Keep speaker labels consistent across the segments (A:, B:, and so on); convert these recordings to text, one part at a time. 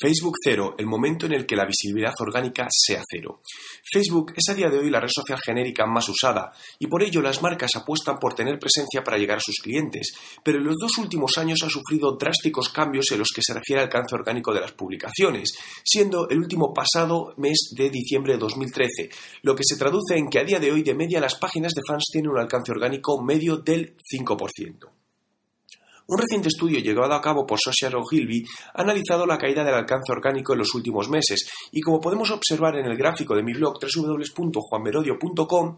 A: Facebook cero, el momento en el que la visibilidad orgánica sea cero. Facebook es a día de hoy la red social genérica más usada y por ello las marcas apuestan por tener presencia para llegar a sus clientes, pero en los dos últimos años ha sufrido drásticos cambios en los que se refiere al alcance orgánico de las publicaciones, siendo el último pasado mes de diciembre de 2013, lo que se traduce en que a día de hoy de media las páginas de fans tienen un alcance orgánico medio del 5%. Un reciente estudio llevado a cabo por Social Ogilvy ha analizado la caída del alcance orgánico en los últimos meses y como podemos observar en el gráfico de mi blog www.juanmerodio.com,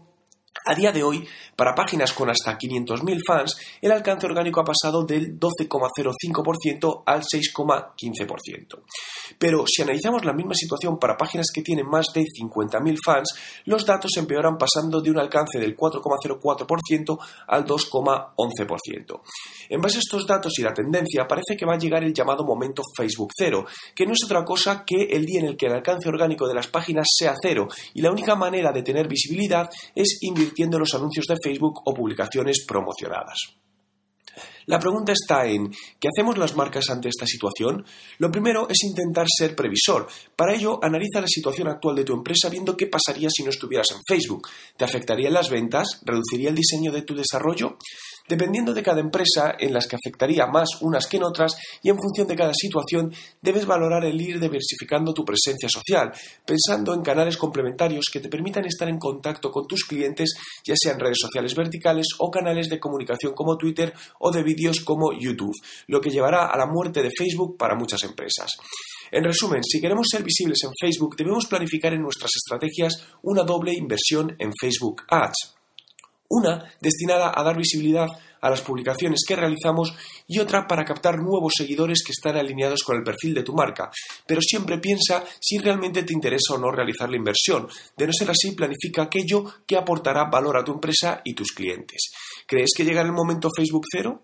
A: a día de hoy, para páginas con hasta 500.000 fans, el alcance orgánico ha pasado del 12,05% al 6,15%. Pero si analizamos la misma situación para páginas que tienen más de 50.000 fans, los datos empeoran pasando de un alcance del 4,04% al 2,11%. En base a estos datos y la tendencia, parece que va a llegar el llamado momento Facebook cero, que no es otra cosa que el día en el que el alcance orgánico de las páginas sea cero y la única manera de tener visibilidad es los anuncios de Facebook o publicaciones promocionadas. La pregunta está en ¿qué hacemos las marcas ante esta situación? Lo primero es intentar ser previsor. Para ello, analiza la situación actual de tu empresa viendo qué pasaría si no estuvieras en Facebook. ¿Te afectarían las ventas? ¿Reduciría el diseño de tu desarrollo? Dependiendo de cada empresa, en las que afectaría más unas que en otras, y en función de cada situación, debes valorar el ir diversificando tu presencia social, pensando en canales complementarios que te permitan estar en contacto con tus clientes, ya sean redes sociales verticales o canales de comunicación como Twitter o de vídeos como YouTube, lo que llevará a la muerte de Facebook para muchas empresas. En resumen, si queremos ser visibles en Facebook, debemos planificar en nuestras estrategias una doble inversión en Facebook Ads una destinada a dar visibilidad a las publicaciones que realizamos y otra para captar nuevos seguidores que están alineados con el perfil de tu marca. Pero siempre piensa si realmente te interesa o no realizar la inversión. De no ser así, planifica aquello que aportará valor a tu empresa y tus clientes. ¿Crees que llega el momento Facebook cero?